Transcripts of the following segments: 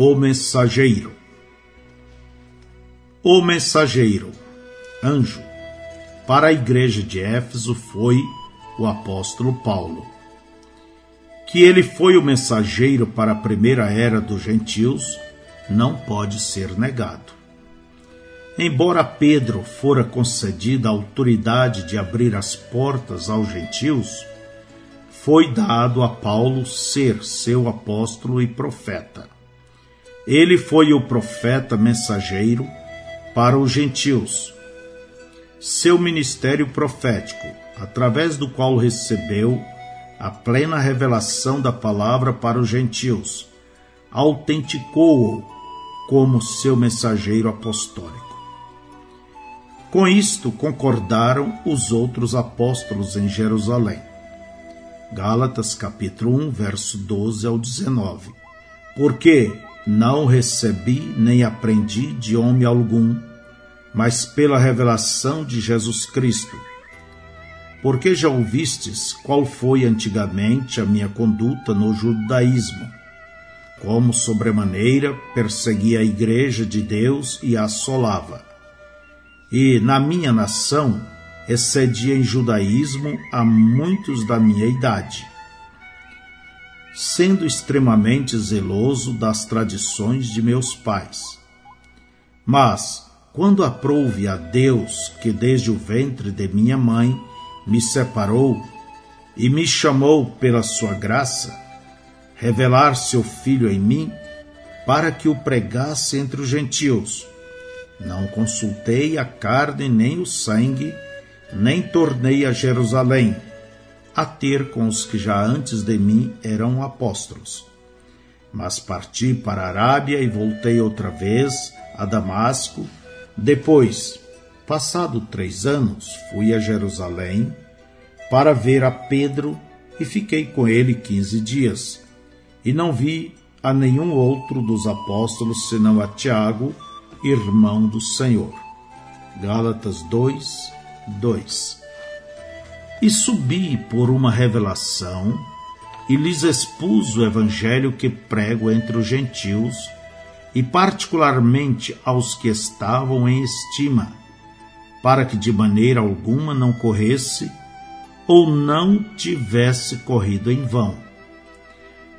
O mensageiro. O mensageiro, anjo, para a igreja de Éfeso foi o apóstolo Paulo. Que ele foi o mensageiro para a primeira era dos gentios não pode ser negado. Embora Pedro fora concedida a autoridade de abrir as portas aos gentios, foi dado a Paulo ser seu apóstolo e profeta. Ele foi o profeta mensageiro para os gentios. Seu ministério profético, através do qual recebeu a plena revelação da palavra para os gentios, autenticou-o como seu mensageiro apostólico. Com isto concordaram os outros apóstolos em Jerusalém. Gálatas capítulo 1, verso 12 ao 19. Porque não recebi nem aprendi de homem algum, mas pela revelação de Jesus Cristo. Porque já ouvistes qual foi antigamente a minha conduta no judaísmo, como sobremaneira perseguia a igreja de Deus e a assolava. E na minha nação excedia em judaísmo a muitos da minha idade sendo extremamente zeloso das tradições de meus pais. Mas, quando aprouve a Deus que desde o ventre de minha mãe me separou e me chamou pela sua graça, revelar seu filho em mim, para que o pregasse entre os gentios. Não consultei a carne nem o sangue, nem tornei a Jerusalém a ter com os que já antes de mim eram apóstolos. Mas parti para a Arábia e voltei outra vez a Damasco. Depois, passado três anos, fui a Jerusalém para ver a Pedro e fiquei com ele quinze dias. E não vi a nenhum outro dos apóstolos senão a Tiago, irmão do Senhor. Gálatas 2, 2 e subi por uma revelação e lhes expus o evangelho que prego entre os gentios e particularmente aos que estavam em estima, para que de maneira alguma não corresse ou não tivesse corrido em vão.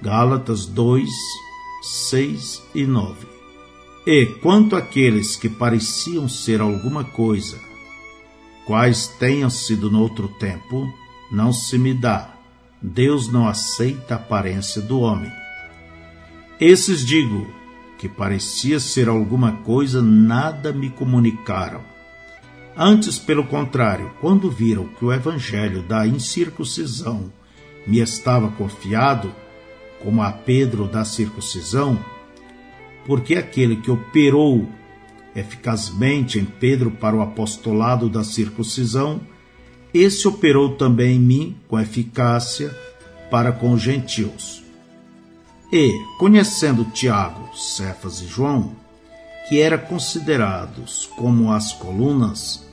Gálatas 2, 6 e 9. E quanto àqueles que pareciam ser alguma coisa, quais tenham sido no outro tempo, não se me dá. Deus não aceita a aparência do homem. Esses digo, que parecia ser alguma coisa, nada me comunicaram. Antes, pelo contrário, quando viram que o evangelho da incircuncisão me estava confiado, como a Pedro da circuncisão, porque aquele que operou eficazmente em Pedro para o apostolado da circuncisão, esse operou também em mim com eficácia para com os gentios. E, conhecendo Tiago, Cefas e João, que eram considerados como as colunas,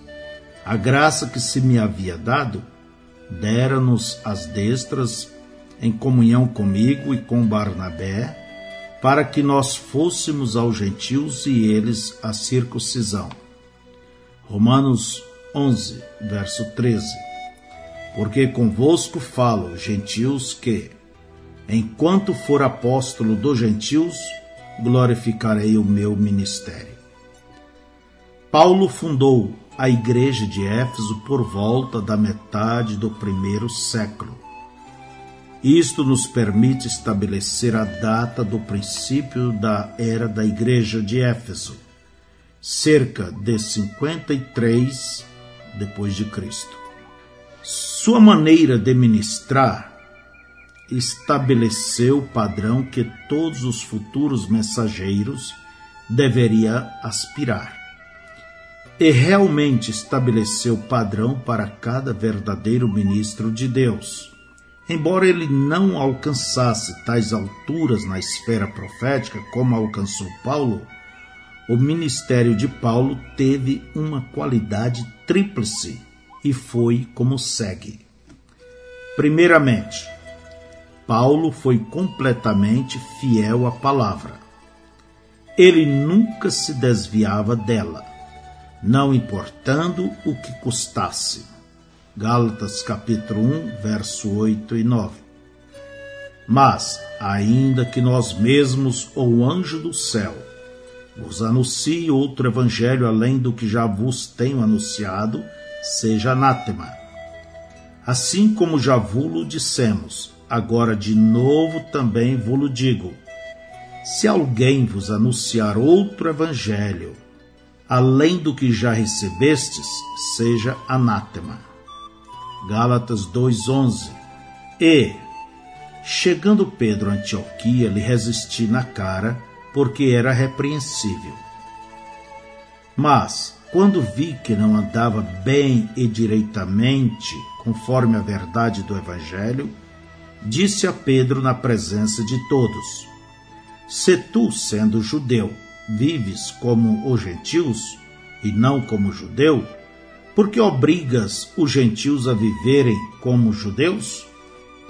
a graça que se me havia dado, dera-nos as destras em comunhão comigo e com Barnabé, para que nós fôssemos aos gentios e eles a circuncisão. Romanos 11, verso 13. Porque convosco falo, gentios, que, enquanto for apóstolo dos gentios, glorificarei o meu ministério. Paulo fundou a igreja de Éfeso por volta da metade do primeiro século isto nos permite estabelecer a data do princípio da era da Igreja de Éfeso, cerca de 53 depois de Cristo. Sua maneira de ministrar estabeleceu o padrão que todos os futuros mensageiros deveriam aspirar. E realmente estabeleceu padrão para cada verdadeiro ministro de Deus Embora ele não alcançasse tais alturas na esfera profética como alcançou Paulo, o ministério de Paulo teve uma qualidade tríplice e foi como segue. Primeiramente, Paulo foi completamente fiel à palavra. ele nunca se desviava dela, não importando o que custasse. Gálatas capítulo 1, verso 8 e 9. Mas, ainda que nós mesmos ou o anjo do céu vos anuncie outro evangelho além do que já vos tenho anunciado, seja anátema. Assim como já vulo dissemos, agora de novo também vulo digo: se alguém vos anunciar outro evangelho, além do que já recebestes, seja anátema. Gálatas 2:11. E chegando Pedro a Antioquia, lhe resisti na cara, porque era repreensível. Mas quando vi que não andava bem e direitamente, conforme a verdade do evangelho, disse a Pedro na presença de todos: Se tu, sendo judeu, vives como os gentios e não como judeu, por que obrigas os gentios a viverem como judeus?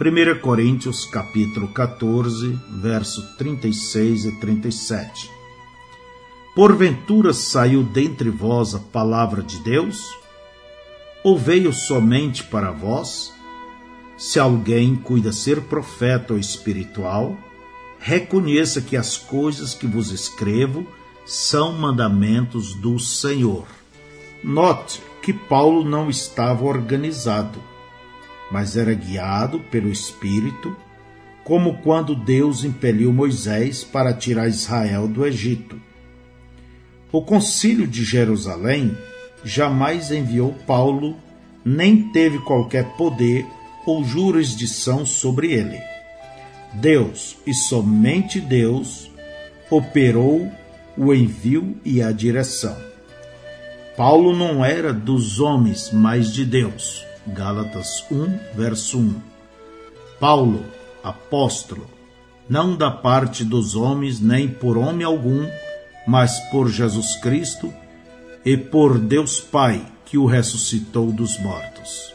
1 Coríntios capítulo 14, verso 36 e 37. Porventura saiu dentre vós a palavra de Deus? Ou veio somente para vós? Se alguém cuida ser profeta ou espiritual, reconheça que as coisas que vos escrevo são mandamentos do Senhor. Note que Paulo não estava organizado, mas era guiado pelo Espírito, como quando Deus impeliu Moisés para tirar Israel do Egito. O Concílio de Jerusalém jamais enviou Paulo, nem teve qualquer poder ou jurisdição sobre ele. Deus, e somente Deus, operou o envio e a direção. Paulo não era dos homens, mas de Deus. Gálatas 1, verso 1. Paulo, apóstolo, não da parte dos homens, nem por homem algum, mas por Jesus Cristo e por Deus Pai, que o ressuscitou dos mortos.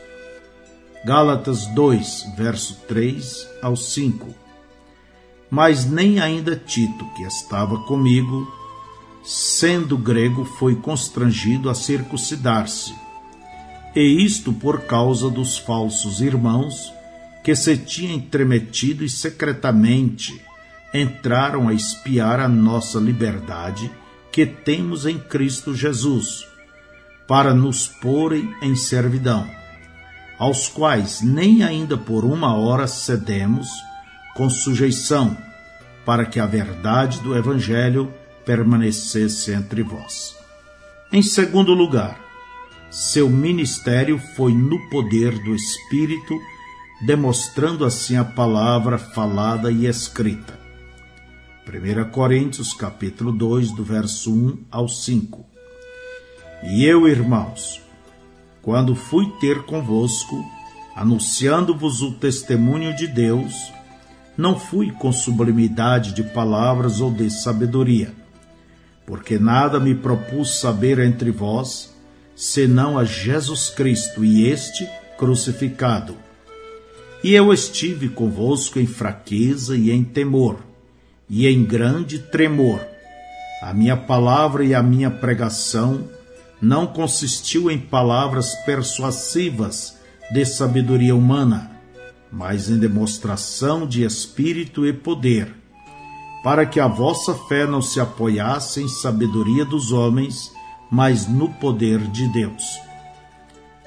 Gálatas 2, verso 3 ao 5. Mas nem ainda Tito, que estava comigo, sendo grego, foi constrangido a circuncidar-se. E isto por causa dos falsos irmãos que se tinham entremetido e secretamente entraram a espiar a nossa liberdade que temos em Cristo Jesus, para nos porem em servidão aos quais nem ainda por uma hora cedemos com sujeição, para que a verdade do Evangelho permanecesse entre vós. Em segundo lugar, seu ministério foi no poder do Espírito, demonstrando assim a palavra falada e escrita. 1 Coríntios capítulo 2, do verso 1 ao 5. E eu, irmãos, quando fui ter convosco, anunciando-vos o testemunho de Deus, não fui com sublimidade de palavras ou de sabedoria, porque nada me propus saber entre vós, senão a Jesus Cristo e este crucificado. E eu estive convosco em fraqueza e em temor, e em grande tremor. A minha palavra e a minha pregação não consistiu em palavras persuasivas de sabedoria humana, mas em demonstração de espírito e poder, para que a vossa fé não se apoiasse em sabedoria dos homens, mas no poder de Deus.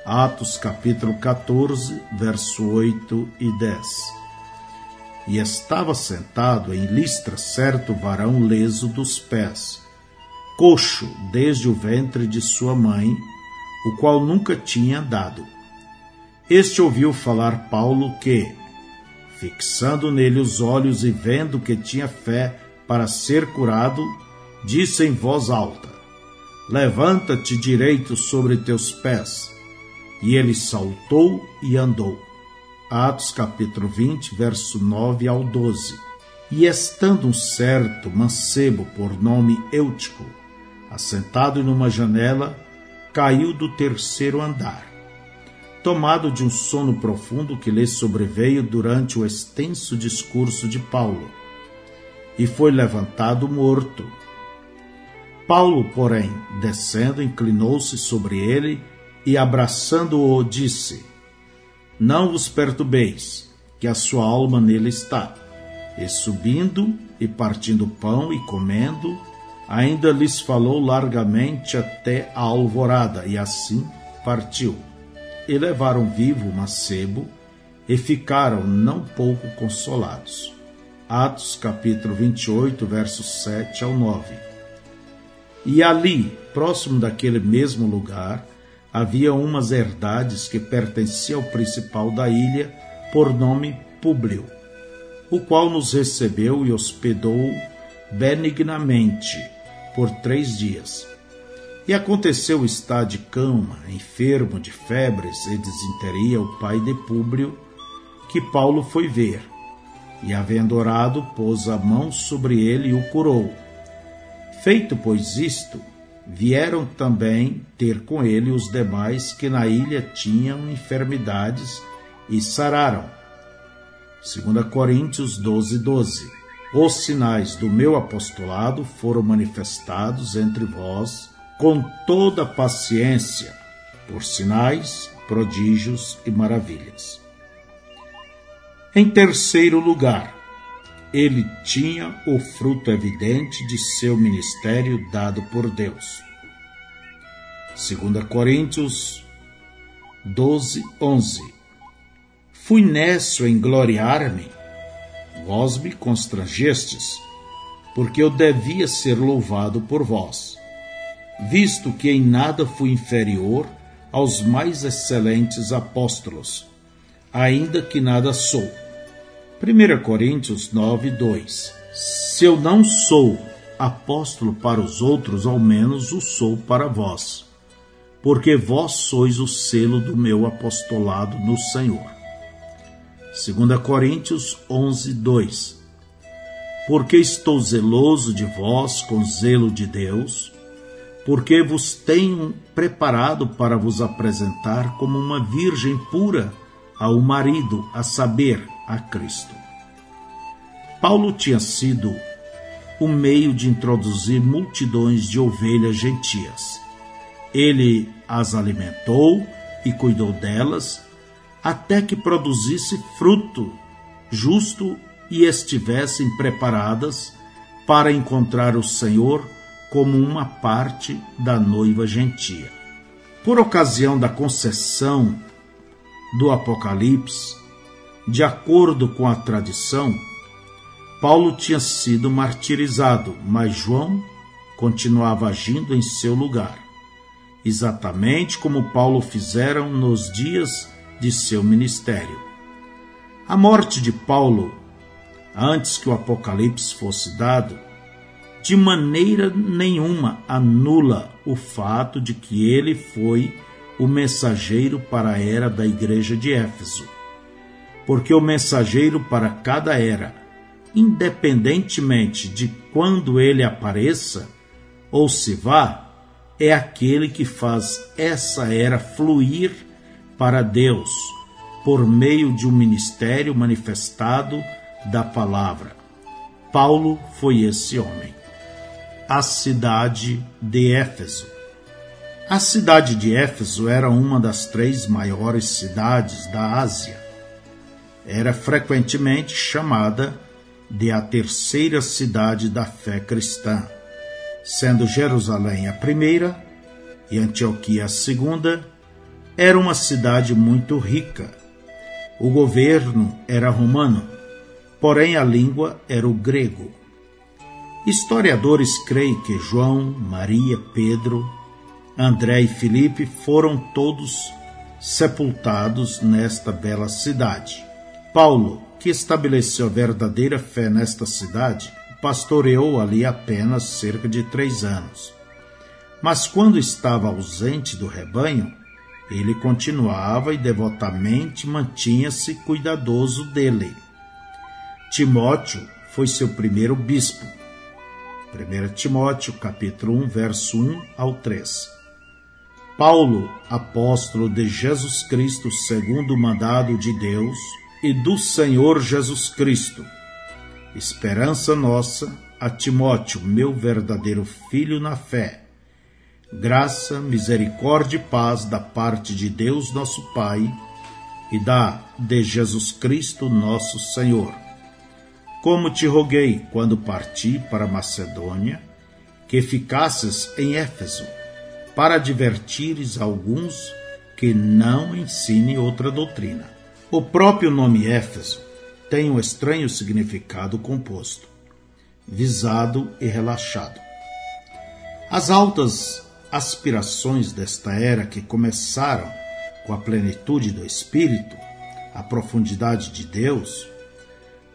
Atos capítulo 14, verso 8 e 10. E estava sentado em listra certo varão leso dos pés, coxo desde o ventre de sua mãe, o qual nunca tinha andado. Este ouviu falar Paulo que, fixando nele os olhos e vendo que tinha fé para ser curado, disse em voz alta: Levanta-te direito sobre teus pés. E ele saltou e andou. Atos capítulo 20, verso 9 ao 12. E estando um certo mancebo por nome Eutico, assentado numa janela, caiu do terceiro andar. Tomado de um sono profundo que lhe sobreveio durante o extenso discurso de Paulo, e foi levantado morto, Paulo, porém, descendo, inclinou-se sobre ele e, abraçando-o, disse: Não vos perturbeis, que a sua alma nele está. E subindo e partindo pão e comendo, ainda lhes falou largamente até a alvorada, e assim partiu. E levaram vivo macebo, e ficaram não pouco consolados. Atos capítulo 28, versos 7 ao 9. E ali, próximo daquele mesmo lugar, havia umas herdades que pertenciam ao principal da ilha, por nome Públio, o qual nos recebeu e hospedou benignamente por três dias. E aconteceu estar de cama, enfermo de febres e desinteria, o pai de Públio, que Paulo foi ver. E havendo orado, pôs a mão sobre ele e o curou Feito, pois, isto, vieram também ter com ele os demais que na ilha tinham enfermidades e sararam. 2 Coríntios 12, 12. Os sinais do meu apostolado foram manifestados entre vós com toda paciência, por sinais, prodígios e maravilhas. Em terceiro lugar, ele tinha o fruto evidente de seu ministério dado por Deus. 2 Coríntios 12, 11 Fui nesso em gloriar-me, vós me constrangestes, porque eu devia ser louvado por vós, visto que em nada fui inferior aos mais excelentes apóstolos, ainda que nada sou. 1 Coríntios 9, 2 Se eu não sou apóstolo para os outros, ao menos o sou para vós, porque vós sois o selo do meu apostolado no Senhor. 2 Coríntios 11, 2 Porque estou zeloso de vós com zelo de Deus, porque vos tenho preparado para vos apresentar como uma virgem pura ao marido, a saber, a Cristo. Paulo tinha sido o meio de introduzir multidões de ovelhas gentias. Ele as alimentou e cuidou delas até que produzisse fruto justo e estivessem preparadas para encontrar o Senhor como uma parte da noiva gentia. Por ocasião da concessão do Apocalipse, de acordo com a tradição, Paulo tinha sido martirizado, mas João continuava agindo em seu lugar, exatamente como Paulo fizeram nos dias de seu ministério. A morte de Paulo, antes que o Apocalipse fosse dado, de maneira nenhuma anula o fato de que ele foi o mensageiro para a era da igreja de Éfeso porque o mensageiro para cada era, independentemente de quando ele apareça ou se vá, é aquele que faz essa era fluir para Deus por meio de um ministério manifestado da palavra. Paulo foi esse homem. A cidade de Éfeso. A cidade de Éfeso era uma das três maiores cidades da Ásia era frequentemente chamada de a terceira cidade da fé cristã, sendo Jerusalém a primeira e Antioquia a segunda, era uma cidade muito rica. O governo era romano, porém a língua era o grego. Historiadores creem que João, Maria, Pedro, André e Filipe foram todos sepultados nesta bela cidade. Paulo, que estabeleceu a verdadeira fé nesta cidade, pastoreou ali apenas cerca de três anos. Mas quando estava ausente do rebanho, ele continuava e devotamente mantinha-se cuidadoso dele. Timóteo foi seu primeiro bispo. 1 Timóteo, capítulo 1, verso 1 ao 3. Paulo, apóstolo de Jesus Cristo segundo o mandado de Deus, e do Senhor Jesus Cristo, esperança nossa, a Timóteo, meu verdadeiro filho na fé, graça, misericórdia e paz da parte de Deus nosso Pai e da de Jesus Cristo nosso Senhor. Como te roguei quando parti para Macedônia, que ficasses em Éfeso, para advertires alguns que não ensinem outra doutrina. O próprio nome Éfeso tem um estranho significado composto, visado e relaxado. As altas aspirações desta era que começaram com a plenitude do Espírito, a profundidade de Deus,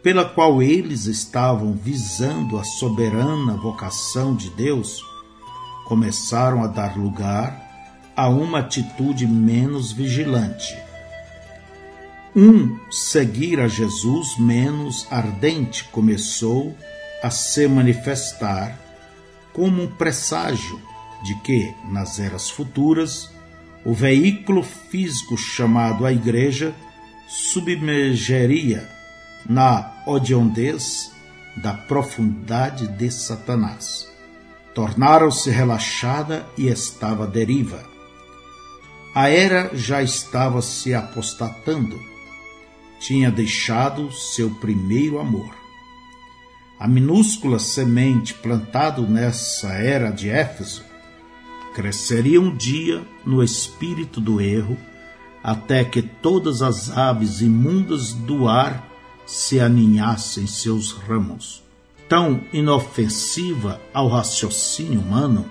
pela qual eles estavam visando a soberana vocação de Deus, começaram a dar lugar a uma atitude menos vigilante. Um seguir a Jesus menos ardente começou a se manifestar como um presságio de que, nas eras futuras, o veículo físico chamado a Igreja submergeria na odiondez da profundidade de Satanás. Tornaram-se relaxada e estava à deriva. A era já estava se apostatando. Tinha deixado seu primeiro amor. A minúscula semente plantado nessa era de Éfeso cresceria um dia no espírito do erro, até que todas as aves imundas do ar se aninhassem seus ramos. Tão inofensiva ao raciocínio humano,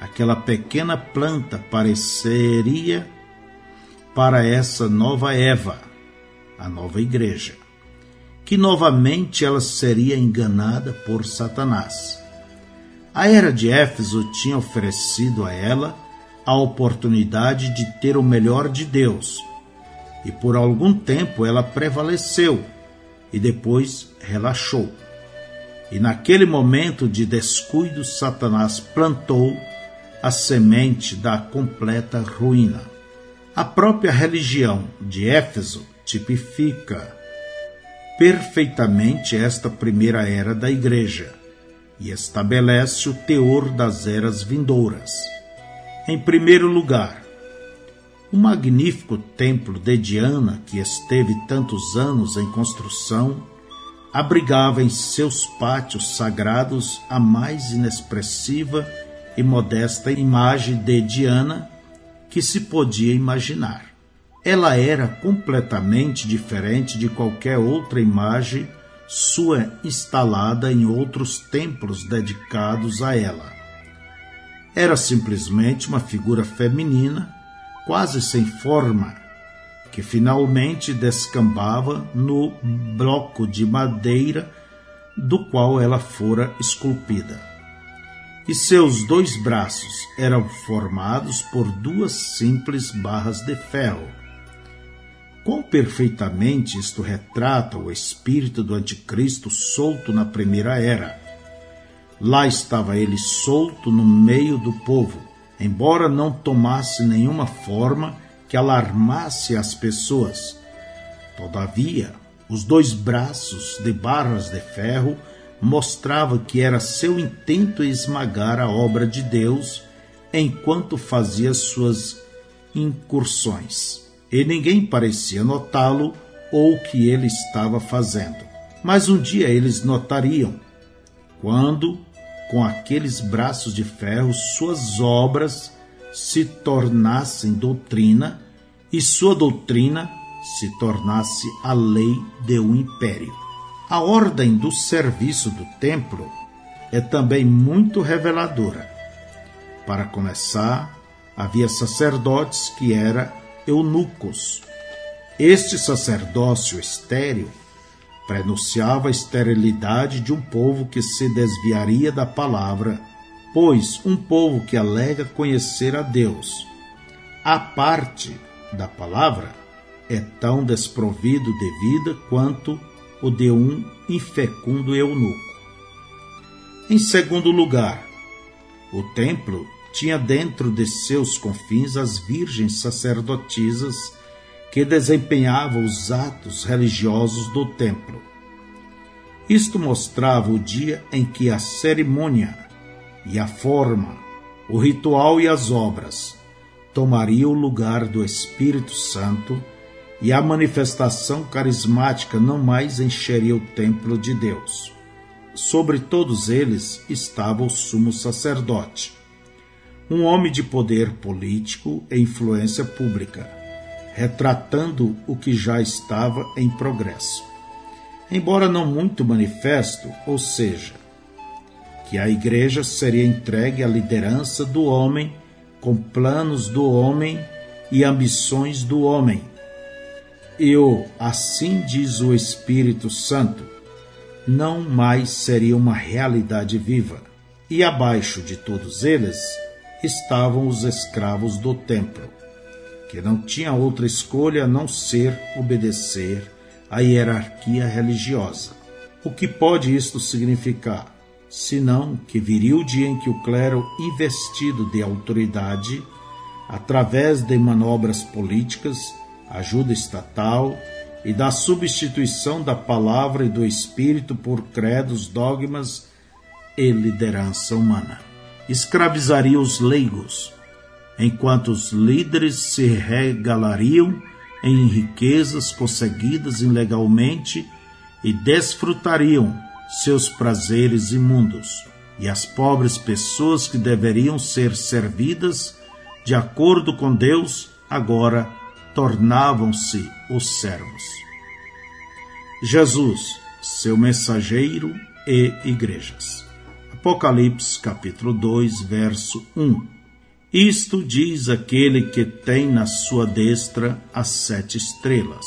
aquela pequena planta pareceria para essa nova Eva, a nova igreja, que novamente ela seria enganada por Satanás a era de Éfeso tinha oferecido a ela a oportunidade de ter o melhor de Deus, e por algum tempo ela prevaleceu e depois relaxou. E naquele momento de descuido, Satanás plantou a semente da completa ruína. A própria religião de Éfeso tipifica perfeitamente esta primeira era da igreja e estabelece o teor das eras vindouras. Em primeiro lugar, o magnífico templo de Diana, que esteve tantos anos em construção, abrigava em seus pátios sagrados a mais inexpressiva e modesta imagem de Diana que se podia imaginar. Ela era completamente diferente de qualquer outra imagem sua instalada em outros templos dedicados a ela. Era simplesmente uma figura feminina, quase sem forma, que finalmente descambava no bloco de madeira do qual ela fora esculpida. E seus dois braços eram formados por duas simples barras de ferro Quão perfeitamente isto retrata o espírito do Anticristo solto na primeira era. Lá estava ele solto no meio do povo, embora não tomasse nenhuma forma que alarmasse as pessoas. Todavia, os dois braços de barras de ferro mostravam que era seu intento esmagar a obra de Deus enquanto fazia suas incursões e ninguém parecia notá-lo ou o que ele estava fazendo. Mas um dia eles notariam, quando, com aqueles braços de ferro, suas obras se tornassem doutrina e sua doutrina se tornasse a lei de um império. A ordem do serviço do templo é também muito reveladora. Para começar, havia sacerdotes que era eunucos. Este sacerdócio estéril prenunciava a esterilidade de um povo que se desviaria da palavra, pois um povo que alega conhecer a Deus, a parte da palavra, é tão desprovido de vida quanto o de um infecundo eunuco. Em segundo lugar, o templo tinha dentro de seus confins as virgens sacerdotisas que desempenhavam os atos religiosos do templo. Isto mostrava o dia em que a cerimônia e a forma, o ritual e as obras tomariam o lugar do Espírito Santo e a manifestação carismática não mais encheria o templo de Deus. Sobre todos eles estava o sumo sacerdote, um homem de poder político e influência pública, retratando o que já estava em progresso. Embora não muito manifesto, ou seja, que a igreja seria entregue à liderança do homem, com planos do homem e ambições do homem. E o assim diz o Espírito Santo, não mais seria uma realidade viva. E abaixo de todos eles estavam os escravos do templo, que não tinha outra escolha a não ser obedecer à hierarquia religiosa. O que pode isto significar? Senão que viria o dia em que o clero, investido de autoridade, através de manobras políticas, ajuda estatal e da substituição da palavra e do espírito por credos, dogmas e liderança humana escravizaria os leigos, enquanto os líderes se regalariam em riquezas conseguidas ilegalmente e desfrutariam seus prazeres imundos, e as pobres pessoas que deveriam ser servidas de acordo com Deus agora tornavam-se os servos. Jesus, seu mensageiro e igrejas. Apocalipse capítulo 2, verso 1. Isto diz aquele que tem na sua destra as sete estrelas,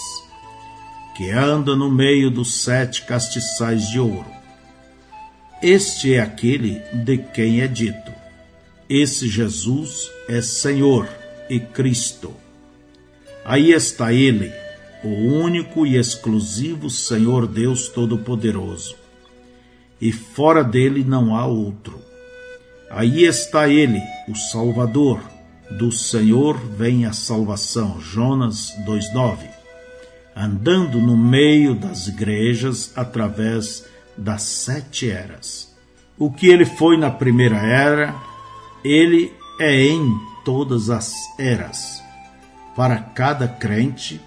que anda no meio dos sete castiçais de ouro. Este é aquele de quem é dito: Esse Jesus é Senhor e Cristo. Aí está ele, o único e exclusivo Senhor Deus Todo-Poderoso e fora dele não há outro. Aí está ele, o Salvador. Do Senhor vem a salvação. Jonas 2:9. Andando no meio das igrejas através das sete eras. O que ele foi na primeira era, ele é em todas as eras. Para cada crente,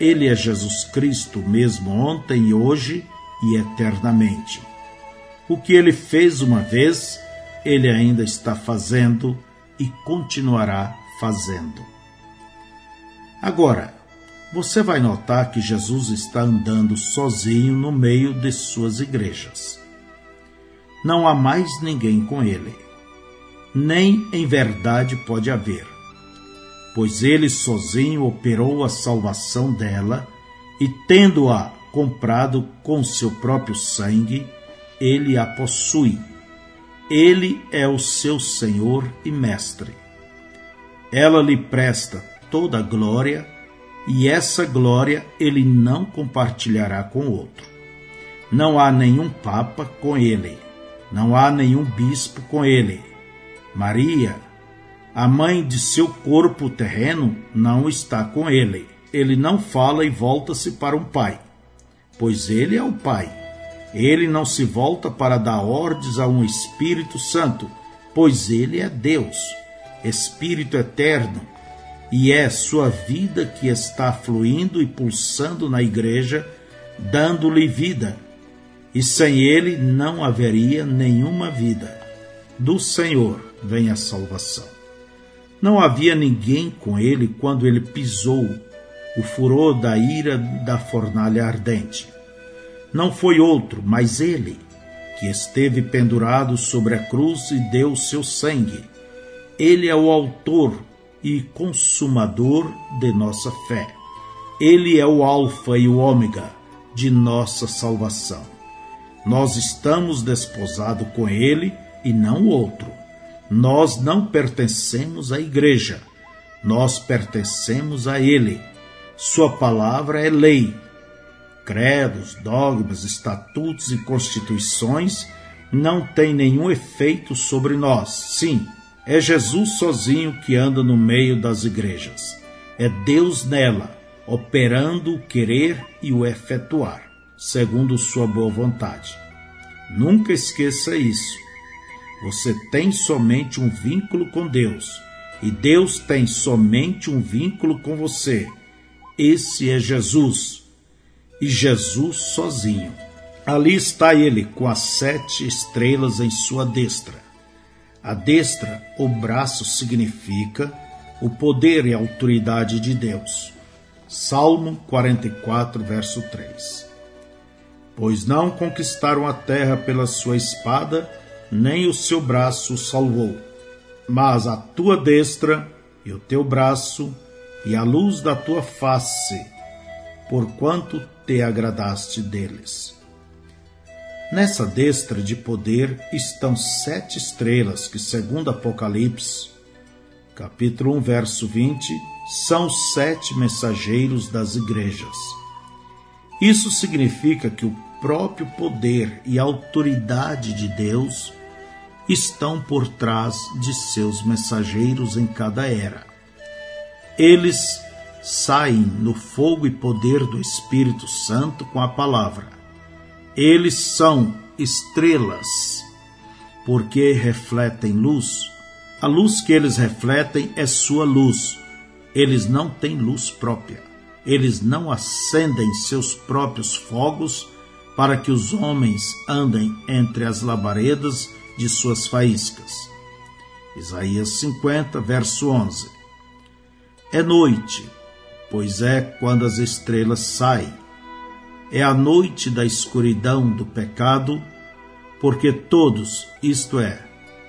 ele é Jesus Cristo, mesmo ontem e hoje e eternamente. O que ele fez uma vez, ele ainda está fazendo e continuará fazendo. Agora, você vai notar que Jesus está andando sozinho no meio de suas igrejas. Não há mais ninguém com ele, nem em verdade pode haver, pois ele sozinho operou a salvação dela e, tendo-a comprado com seu próprio sangue, ele a possui. Ele é o seu Senhor e Mestre. Ela lhe presta toda a glória, e essa glória ele não compartilhará com outro. Não há nenhum papa com ele, não há nenhum bispo com ele. Maria, a mãe de seu corpo terreno, não está com ele. Ele não fala e volta-se para um pai, pois ele é o pai ele não se volta para dar ordens a um Espírito Santo, pois ele é Deus, Espírito eterno, e é sua vida que está fluindo e pulsando na igreja, dando-lhe vida. E sem ele não haveria nenhuma vida. Do Senhor vem a salvação. Não havia ninguém com ele quando ele pisou o furor da ira da fornalha ardente não foi outro, mas ele, que esteve pendurado sobre a cruz e deu seu sangue. Ele é o autor e consumador de nossa fé. Ele é o Alfa e o Ômega de nossa salvação. Nós estamos desposados com ele e não outro. Nós não pertencemos à igreja, nós pertencemos a ele. Sua palavra é lei credos, dogmas, estatutos e constituições não têm nenhum efeito sobre nós. Sim, é Jesus sozinho que anda no meio das igrejas. É Deus nela, operando o querer e o efetuar. segundo sua boa vontade. Nunca esqueça isso. Você tem somente um vínculo com Deus e Deus tem somente um vínculo com você. Esse é Jesus. E Jesus sozinho. Ali está ele com as sete estrelas em sua destra. A destra, o braço, significa o poder e a autoridade de Deus. Salmo 44, verso 3. Pois não conquistaram a terra pela sua espada, nem o seu braço o salvou, mas a tua destra e o teu braço e a luz da tua face, porquanto te agradaste deles. Nessa destra de poder estão sete estrelas que, segundo Apocalipse, capítulo 1, verso 20, são sete mensageiros das igrejas. Isso significa que o próprio poder e autoridade de Deus estão por trás de seus mensageiros em cada era. Eles saem no fogo e poder do Espírito Santo com a palavra. Eles são estrelas, porque refletem luz a luz que eles refletem é sua luz. Eles não têm luz própria. Eles não acendem seus próprios fogos para que os homens andem entre as labaredas de suas faíscas. Isaías 50, verso 11. É noite, pois é quando as estrelas saem. É a noite da escuridão do pecado, porque todos, isto é,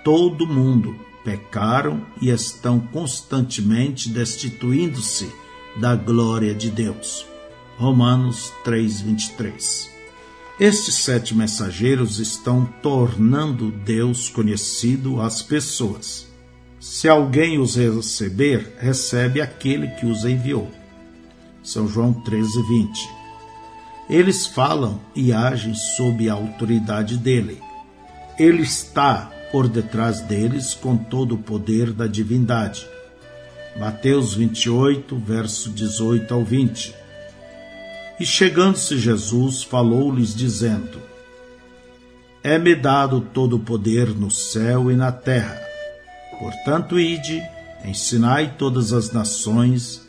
todo mundo, pecaram e estão constantemente destituindo-se da glória de Deus. Romanos 3:23. Estes sete mensageiros estão tornando Deus conhecido às pessoas. Se alguém os receber, recebe aquele que os enviou. São João 13:20. Eles falam e agem sob a autoridade dele. Ele está por detrás deles com todo o poder da divindade. Mateus 28, verso 18 ao 20. E chegando-se Jesus, falou-lhes, dizendo: É-me dado todo o poder no céu e na terra. Portanto, ide, ensinai todas as nações,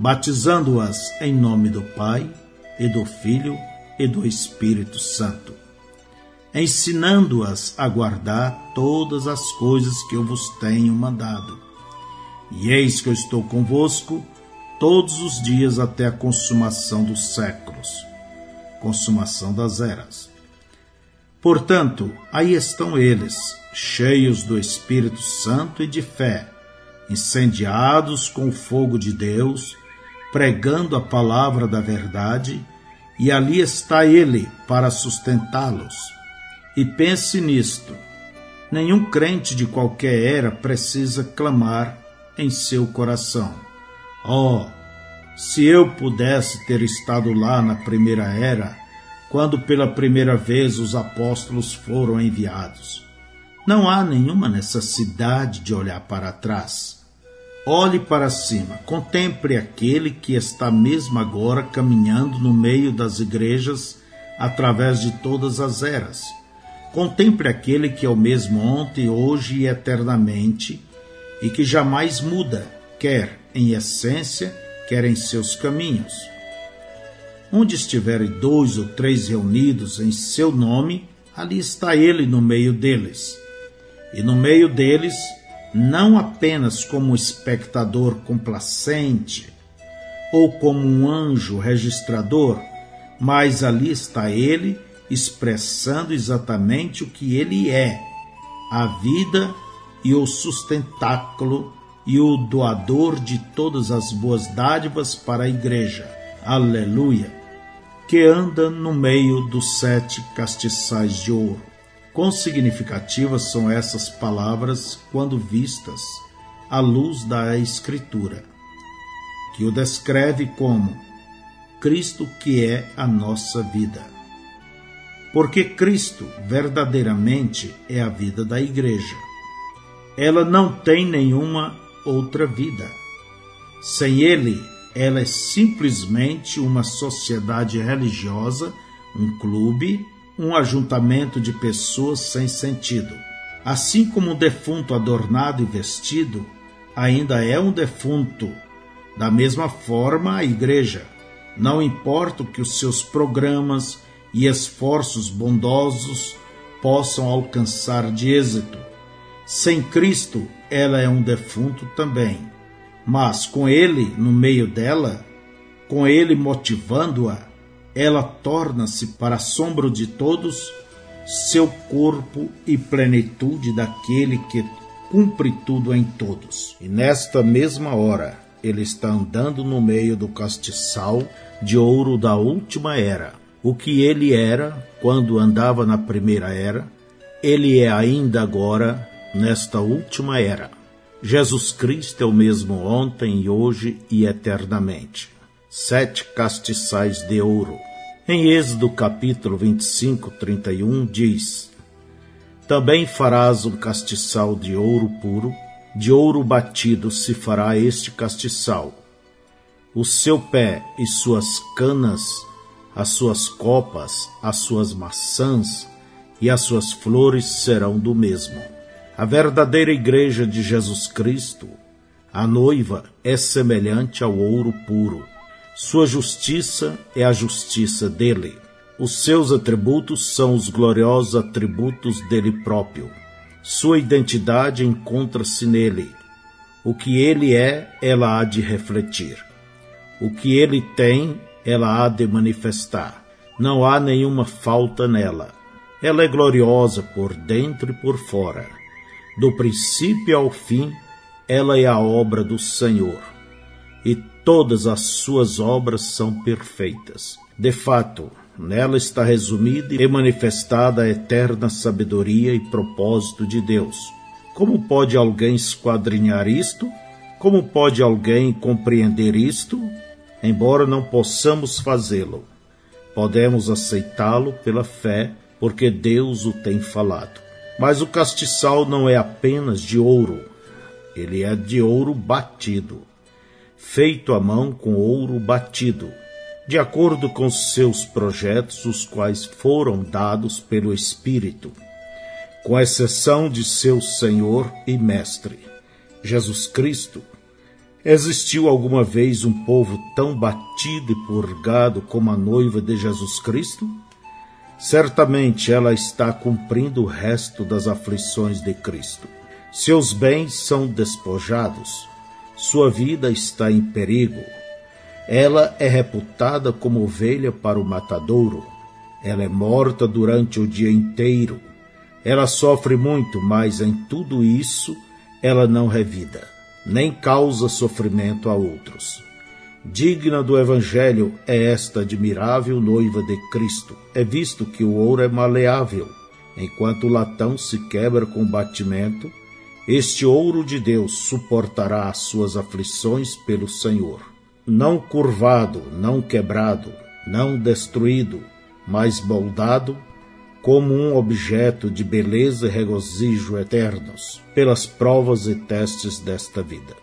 batizando-as em nome do Pai, e do Filho e do Espírito Santo ensinando-as a guardar todas as coisas que eu vos tenho mandado. E eis que eu estou convosco todos os dias até a consumação dos séculos consumação das eras. Portanto, aí estão eles, cheios do Espírito Santo e de fé, incendiados com o fogo de Deus, pregando a palavra da verdade, e ali está ele para sustentá-los e pense nisto: nenhum crente de qualquer era precisa clamar em seu coração: Oh, se eu pudesse ter estado lá na primeira era, quando pela primeira vez os apóstolos foram enviados. Não há nenhuma necessidade de olhar para trás. Olhe para cima, contemple aquele que está mesmo agora caminhando no meio das igrejas através de todas as eras Contemple aquele que é o mesmo ontem, hoje e eternamente, e que jamais muda, quer em essência, quer em seus caminhos. Onde estiverem dois ou três reunidos em seu nome, ali está ele no meio deles. E no meio deles, não apenas como espectador complacente ou como um anjo registrador, mas ali está ele expressando exatamente o que ele é, a vida e o sustentáculo e o doador de todas as boas dádivas para a igreja. Aleluia! Que anda no meio dos sete castiçais de ouro. Quão significativas são essas palavras quando vistas à luz da Escritura, que o descreve como Cristo que é a nossa vida porque Cristo verdadeiramente é a vida da igreja. Ela não tem nenhuma outra vida. Sem ele, ela é simplesmente uma sociedade religiosa um clube, um ajuntamento de pessoas sem sentido. Assim como um defunto adornado e vestido ainda é um defunto, da mesma forma a igreja. Não importa que os seus programas e esforços bondosos possam alcançar de êxito. Sem Cristo, ela é um defunto também. Mas com Ele no meio dela, com Ele motivando-a, ela torna-se, para assombro de todos, seu corpo e plenitude daquele que cumpre tudo em todos. E nesta mesma hora, ele está andando no meio do castiçal de ouro da última era. O que ele era quando andava na primeira era, ele é ainda agora nesta última era. Jesus Cristo é o mesmo ontem, hoje e eternamente. Sete castiçais de ouro. Em Êxodo capítulo 25, 31 diz: Também farás um castiçal de ouro puro, de ouro batido se fará este castiçal. O seu pé e suas canas, as suas copas, as suas maçãs e as suas flores serão do mesmo. A verdadeira igreja de Jesus Cristo, a noiva, é semelhante ao ouro puro. Sua justiça é a justiça dele. Os seus atributos são os gloriosos atributos dele próprio. Sua identidade encontra-se nele. O que ele é, ela há de refletir. O que ele tem, ela há de manifestar. Não há nenhuma falta nela. Ela é gloriosa por dentro e por fora. Do princípio ao fim, ela é a obra do Senhor. E todas as suas obras são perfeitas. De fato, Nela está resumida e manifestada a eterna sabedoria e propósito de Deus. Como pode alguém esquadrinhar isto? Como pode alguém compreender isto? Embora não possamos fazê-lo, podemos aceitá-lo pela fé, porque Deus o tem falado. Mas o castiçal não é apenas de ouro, ele é de ouro batido, feito à mão com ouro batido de acordo com seus projetos, os quais foram dados pelo Espírito, com exceção de seu Senhor e Mestre, Jesus Cristo. Existiu alguma vez um povo tão batido e purgado como a noiva de Jesus Cristo? Certamente ela está cumprindo o resto das aflições de Cristo. Seus bens são despojados, sua vida está em perigo ela é reputada como ovelha para o matadouro. Ela é morta durante o dia inteiro. Ela sofre muito, mas em tudo isso ela não revida, nem causa sofrimento a outros. Digna do Evangelho é esta admirável noiva de Cristo. É visto que o ouro é maleável, enquanto o latão se quebra com batimento, este ouro de Deus suportará as suas aflições pelo Senhor não curvado, não quebrado, não destruído, mas moldado como um objeto de beleza e regozijo eternos pelas provas e testes desta vida.